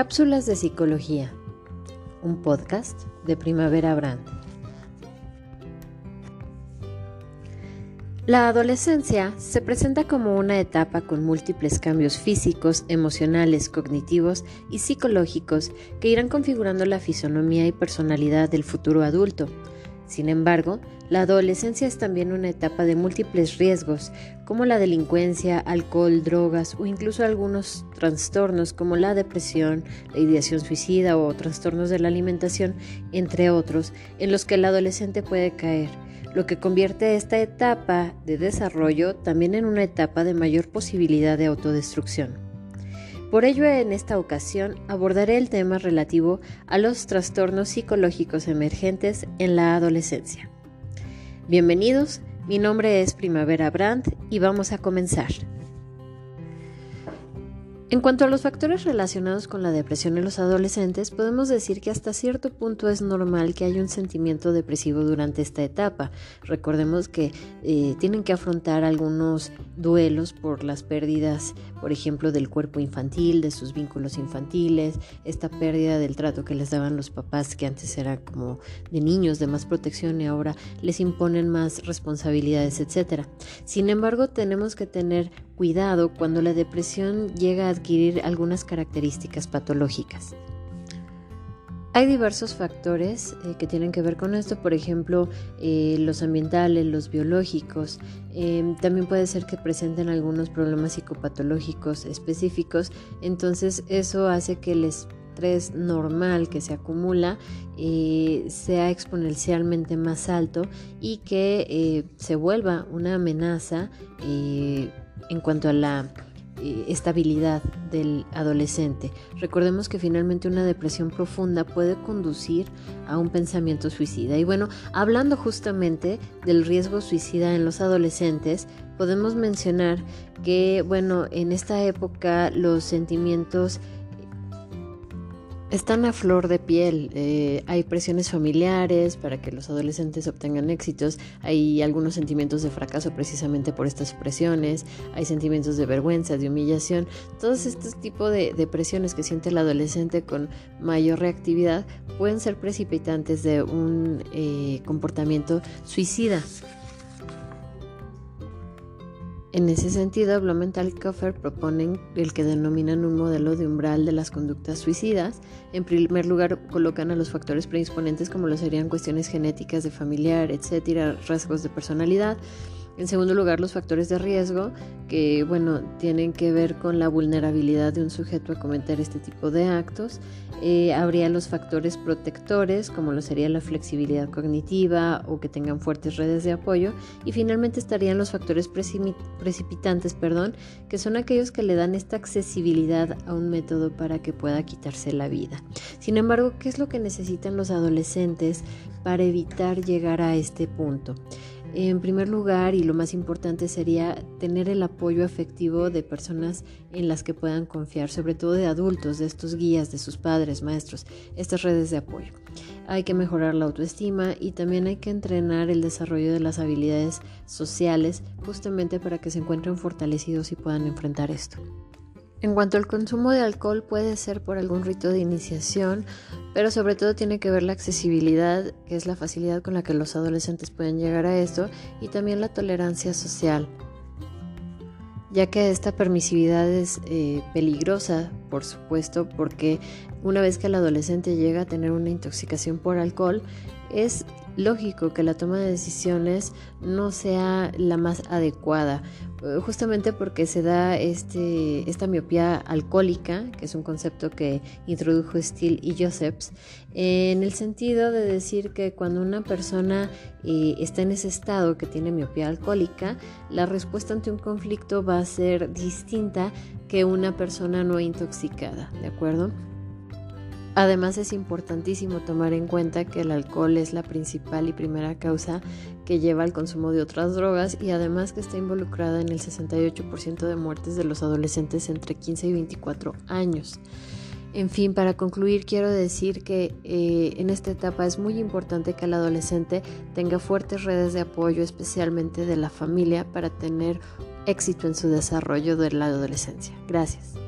Cápsulas de Psicología, un podcast de Primavera Brand. La adolescencia se presenta como una etapa con múltiples cambios físicos, emocionales, cognitivos y psicológicos que irán configurando la fisonomía y personalidad del futuro adulto. Sin embargo, la adolescencia es también una etapa de múltiples riesgos, como la delincuencia, alcohol, drogas o incluso algunos trastornos como la depresión, la ideación suicida o trastornos de la alimentación, entre otros, en los que el adolescente puede caer, lo que convierte esta etapa de desarrollo también en una etapa de mayor posibilidad de autodestrucción. Por ello, en esta ocasión abordaré el tema relativo a los trastornos psicológicos emergentes en la adolescencia. Bienvenidos, mi nombre es Primavera Brandt y vamos a comenzar. En cuanto a los factores relacionados con la depresión en los adolescentes, podemos decir que hasta cierto punto es normal que haya un sentimiento depresivo durante esta etapa. Recordemos que eh, tienen que afrontar algunos duelos por las pérdidas, por ejemplo, del cuerpo infantil, de sus vínculos infantiles, esta pérdida del trato que les daban los papás que antes era como de niños, de más protección y ahora les imponen más responsabilidades, etc. Sin embargo, tenemos que tener cuidado cuando la depresión llega a adquirir algunas características patológicas. Hay diversos factores eh, que tienen que ver con esto, por ejemplo, eh, los ambientales, los biológicos. Em, también puede ser que presenten algunos problemas psicopatológicos específicos, entonces eso hace que el estrés normal que se acumula eh, sea exponencialmente más alto y que se vuelva una amenaza en cuanto a la eh, estabilidad del adolescente. Recordemos que finalmente una depresión profunda puede conducir a un pensamiento suicida. Y bueno, hablando justamente del riesgo suicida en los adolescentes, podemos mencionar que, bueno, en esta época los sentimientos están a flor de piel. Eh, hay presiones familiares para que los adolescentes obtengan éxitos. Hay algunos sentimientos de fracaso precisamente por estas presiones. Hay sentimientos de vergüenza, de humillación. Todos estos tipos de, presiones que siente el adolescente con mayor reactividad pueden ser precipitantes de un eh, comportamiento suicida. En ese sentido, Blumenthal y Koffer proponen el que denominan un modelo de umbral de las conductas suicidas. En primer lugar, colocan a los factores predisponentes como lo serían cuestiones genéticas de familiar, etcétera, rasgos de personalidad. En segundo lugar, los factores de riesgo, que bueno, tienen que ver con la vulnerabilidad de un sujeto a cometer este tipo de actos. Eh, habría los factores protectores, como lo sería la flexibilidad cognitiva o que tengan fuertes redes de apoyo. Y finalmente estarían los factores precipitantes, perdón, que son aquellos que le dan esta accesibilidad a un método para que pueda quitarse la vida. Sin embargo, ¿qué es lo que necesitan los adolescentes para evitar llegar a este punto? En primer lugar, y lo más importante sería tener el apoyo afectivo de personas en las que puedan confiar, sobre todo de adultos, de estos guías, de sus padres, maestros, estas redes de apoyo. Hay que mejorar la autoestima y también hay que entrenar el desarrollo de las habilidades sociales justamente para que se encuentren fortalecidos y puedan enfrentar esto. En cuanto al consumo de alcohol puede ser por algún rito de iniciación, pero sobre todo tiene que ver la accesibilidad, que es la facilidad con la que los adolescentes pueden llegar a esto, y también la tolerancia social, ya que esta permisividad es eh, peligrosa, por supuesto, porque una vez que el adolescente llega a tener una intoxicación por alcohol, es lógico que la toma de decisiones no sea la más adecuada, eh, justamente porque se da este, esta miopía alcohólica, que es un concepto que introdujo Steele y Josephs, en el sentido de decir que cuando una persona eh, está en ese estado que tiene miopía alcohólica, la respuesta ante un conflicto va a ser distinta que una persona no intoxicada, ¿de acuerdo? Además es importantísimo tomar en cuenta que el alcohol es la principal y primera causa que lleva al consumo de otras drogas y además que está involucrada en el 68% de muertes de los adolescentes entre 15 y 24 años. En fin, para concluir quiero decir que eh, en esta etapa es muy importante que el adolescente tenga fuertes redes de apoyo, especialmente de la familia, para tener éxito en su desarrollo de la adolescencia. Gracias.